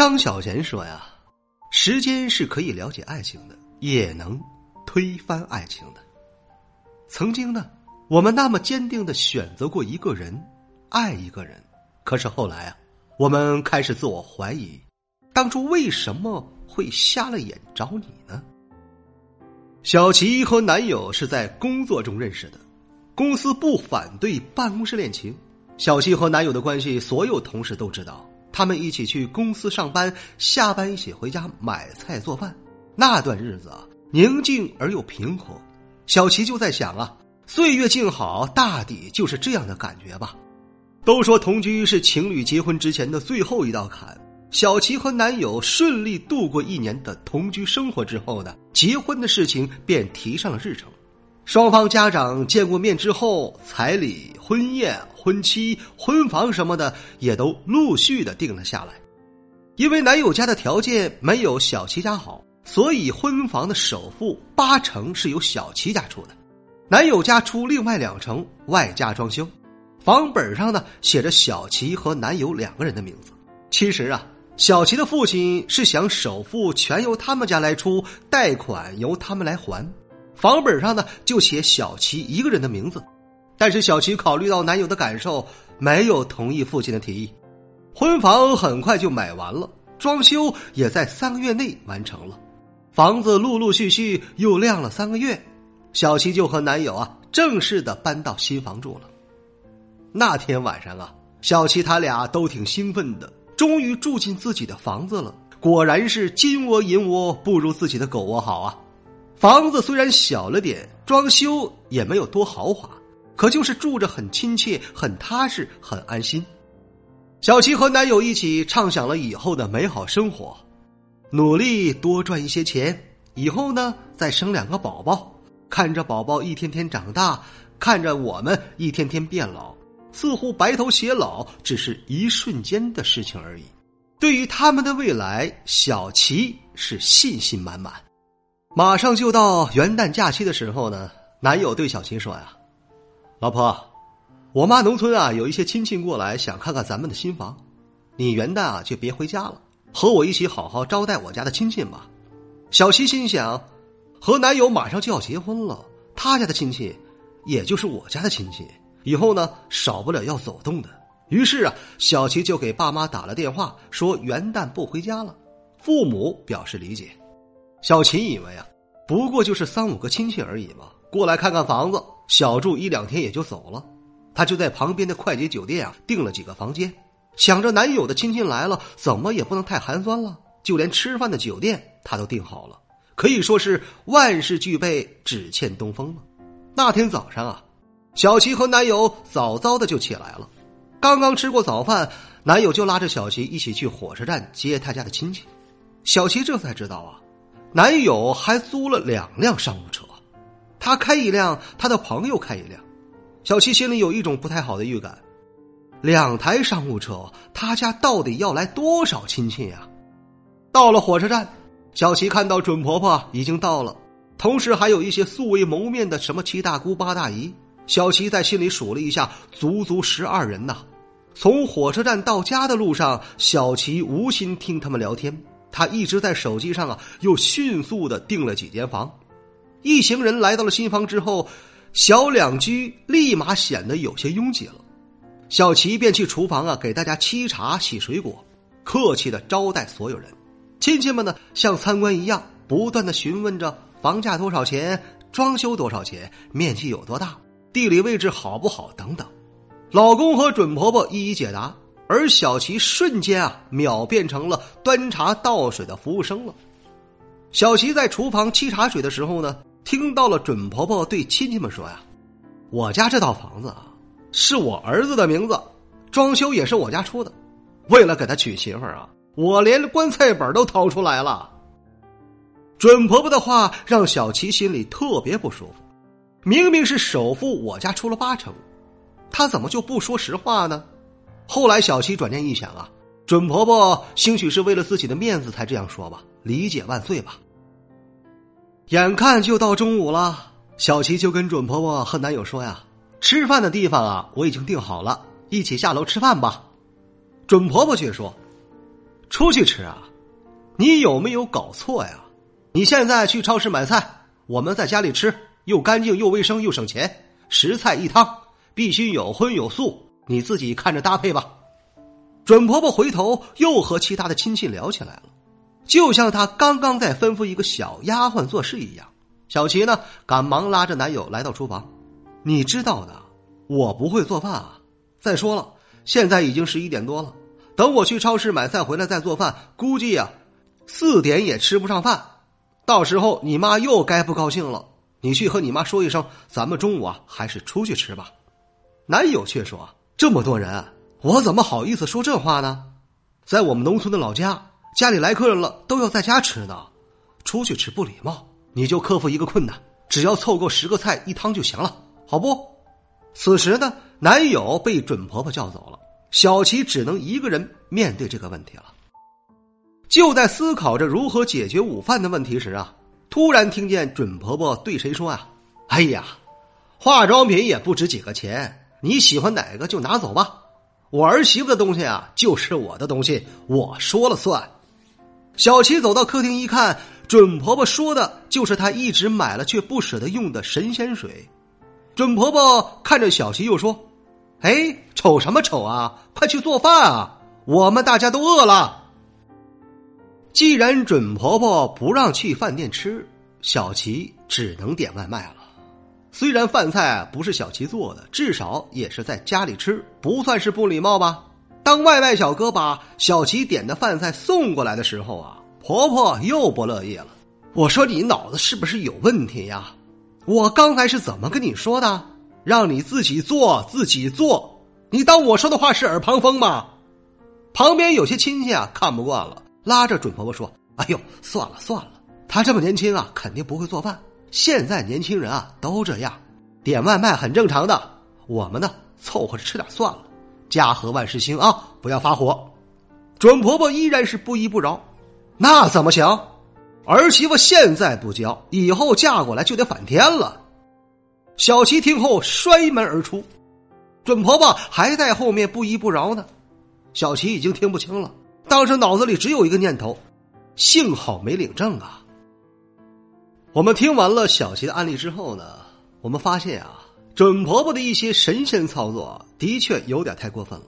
张小娴说呀：“时间是可以了解爱情的，也能推翻爱情的。曾经呢，我们那么坚定的选择过一个人，爱一个人，可是后来啊，我们开始自我怀疑，当初为什么会瞎了眼找你呢？”小琪和男友是在工作中认识的，公司不反对办公室恋情。小琪和男友的关系，所有同事都知道。他们一起去公司上班，下班一起回家买菜做饭。那段日子啊，宁静而又平和。小琪就在想啊，岁月静好，大抵就是这样的感觉吧。都说同居是情侣结婚之前的最后一道坎。小琪和男友顺利度过一年的同居生活之后呢，结婚的事情便提上了日程。双方家长见过面之后，彩礼、婚宴、婚期、婚房什么的也都陆续的定了下来。因为男友家的条件没有小琪家好，所以婚房的首付八成是由小琪家出的，男友家出另外两成，外加装修。房本上呢写着小琪和男友两个人的名字。其实啊。小琪的父亲是想首付全由他们家来出，贷款由他们来还，房本上呢就写小琪一个人的名字。但是小琪考虑到男友的感受，没有同意父亲的提议。婚房很快就买完了，装修也在三个月内完成了，房子陆陆续续又亮了三个月，小琪就和男友啊正式的搬到新房住了。那天晚上啊，小琪他俩都挺兴奋的。终于住进自己的房子了，果然是金窝银窝不如自己的狗窝好啊！房子虽然小了点，装修也没有多豪华，可就是住着很亲切、很踏实、很安心。小琪和男友一起畅想了以后的美好生活，努力多赚一些钱，以后呢再生两个宝宝，看着宝宝一天天长大，看着我们一天天变老。似乎白头偕老只是一瞬间的事情而已。对于他们的未来，小琪是信心满满。马上就到元旦假期的时候呢，男友对小琪说：“呀，老婆，我妈农村啊有一些亲戚过来，想看看咱们的新房。你元旦啊就别回家了，和我一起好好招待我家的亲戚吧。”小琪心想，和男友马上就要结婚了，他家的亲戚也就是我家的亲戚。以后呢，少不了要走动的。于是啊，小琪就给爸妈打了电话，说元旦不回家了。父母表示理解。小琴以为啊，不过就是三五个亲戚而已嘛，过来看看房子，小住一两天也就走了。他就在旁边的快捷酒店啊订了几个房间，想着男友的亲戚来了，怎么也不能太寒酸了，就连吃饭的酒店他都订好了，可以说是万事俱备，只欠东风了。那天早上啊。小琪和男友早早的就起来了，刚刚吃过早饭，男友就拉着小琪一起去火车站接他家的亲戚。小琪这才知道啊，男友还租了两辆商务车，他开一辆，他的朋友开一辆。小琪心里有一种不太好的预感，两台商务车，他家到底要来多少亲戚呀？到了火车站，小琪看到准婆婆已经到了，同时还有一些素未谋面的什么七大姑八大姨。小琪在心里数了一下，足足十二人呐。从火车站到家的路上，小琪无心听他们聊天，他一直在手机上啊，又迅速的订了几间房。一行人来到了新房之后，小两居立马显得有些拥挤了。小琪便去厨房啊，给大家沏茶、洗水果，客气的招待所有人。亲戚们呢，像参观一样，不断的询问着房价多少钱，装修多少钱，面积有多大。地理位置好不好？等等，老公和准婆婆一一解答，而小琪瞬间啊，秒变成了端茶倒水的服务生了。小琪在厨房沏茶水的时候呢，听到了准婆婆对亲戚们说呀：“我家这套房子啊，是我儿子的名字，装修也是我家出的。为了给他娶媳妇儿啊，我连棺材本都掏出来了。准婆婆的话让小琪心里特别不舒服。明明是首付我家出了八成，她怎么就不说实话呢？后来小琪转念一想啊，准婆婆兴许是为了自己的面子才这样说吧，理解万岁吧。眼看就到中午了，小琪就跟准婆婆和男友说呀：“吃饭的地方啊，我已经订好了，一起下楼吃饭吧。”准婆婆却说：“出去吃啊？你有没有搞错呀？你现在去超市买菜，我们在家里吃。”又干净又卫生又省钱，十菜一汤，必须有荤有素，你自己看着搭配吧。准婆婆回头又和其他的亲戚聊起来了，就像她刚刚在吩咐一个小丫鬟做事一样。小琪呢，赶忙拉着男友来到厨房。你知道的，我不会做饭啊。再说了，现在已经十一点多了，等我去超市买菜回来再做饭，估计呀，四点也吃不上饭。到时候你妈又该不高兴了。你去和你妈说一声，咱们中午啊还是出去吃吧。男友却说：“这么多人，我怎么好意思说这话呢？在我们农村的老家，家里来客人了都要在家吃呢，出去吃不礼貌。你就克服一个困难，只要凑够十个菜一汤就行了，好不？”此时呢，男友被准婆婆叫走了，小琪只能一个人面对这个问题了。就在思考着如何解决午饭的问题时啊。突然听见准婆婆对谁说啊：“哎呀，化妆品也不值几个钱，你喜欢哪个就拿走吧。我儿媳妇的东西啊，就是我的东西，我说了算。”小琪走到客厅一看，准婆婆说的就是她一直买了却不舍得用的神仙水。准婆婆看着小琪又说：“哎，瞅什么瞅啊？快去做饭啊！我们大家都饿了。”既然准婆婆不让去饭店吃，小琪只能点外卖了。虽然饭菜不是小琪做的，至少也是在家里吃，不算是不礼貌吧？当外卖小哥把小琪点的饭菜送过来的时候啊，婆婆又不乐意了。我说你脑子是不是有问题呀？我刚才是怎么跟你说的？让你自己做，自己做。你当我说的话是耳旁风吗？旁边有些亲戚啊，看不惯了。拉着准婆婆说：“哎呦，算了算了，她这么年轻啊，肯定不会做饭。现在年轻人啊都这样，点外卖很正常的。我们呢，凑合着吃点算了。家和万事兴啊，不要发火。”准婆婆依然是不依不饶：“那怎么行？儿媳妇现在不交，以后嫁过来就得反天了。”小琪听后摔门而出，准婆婆还在后面不依不饶呢。小琪已经听不清了。当时脑子里只有一个念头，幸好没领证啊。我们听完了小琪的案例之后呢，我们发现啊，准婆婆的一些神仙操作的确有点太过分了。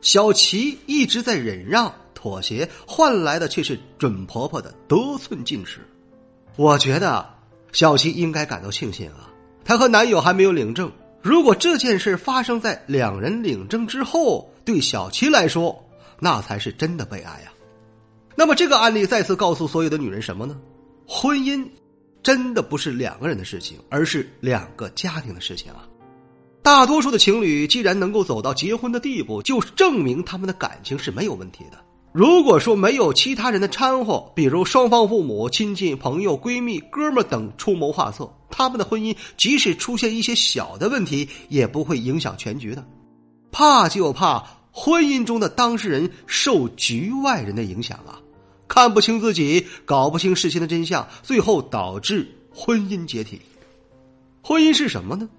小琪一直在忍让妥协，换来的却是准婆婆的得寸进尺。我觉得小琪应该感到庆幸啊，她和男友还没有领证。如果这件事发生在两人领证之后，对小琪来说，那才是真的悲哀呀！那么这个案例再次告诉所有的女人什么呢？婚姻真的不是两个人的事情，而是两个家庭的事情啊！大多数的情侣既然能够走到结婚的地步，就证明他们的感情是没有问题的。如果说没有其他人的掺和，比如双方父母、亲戚、朋友、闺蜜、哥们等出谋划策，他们的婚姻即使出现一些小的问题，也不会影响全局的。怕就怕。婚姻中的当事人受局外人的影响啊，看不清自己，搞不清事情的真相，最后导致婚姻解体。婚姻是什么呢？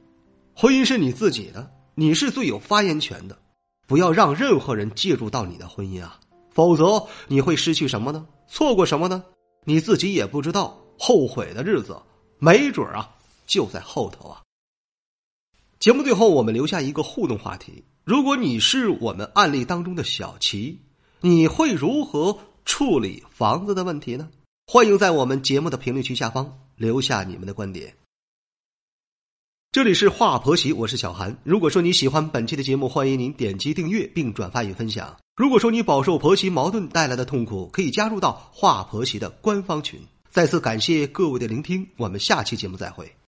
婚姻是你自己的，你是最有发言权的，不要让任何人介入到你的婚姻啊，否则你会失去什么呢？错过什么呢？你自己也不知道，后悔的日子没准啊就在后头啊。节目最后，我们留下一个互动话题。如果你是我们案例当中的小齐，你会如何处理房子的问题呢？欢迎在我们节目的评论区下方留下你们的观点。这里是华婆媳，我是小韩。如果说你喜欢本期的节目，欢迎您点击订阅并转发与分享。如果说你饱受婆媳矛盾带来的痛苦，可以加入到华婆媳的官方群。再次感谢各位的聆听，我们下期节目再会。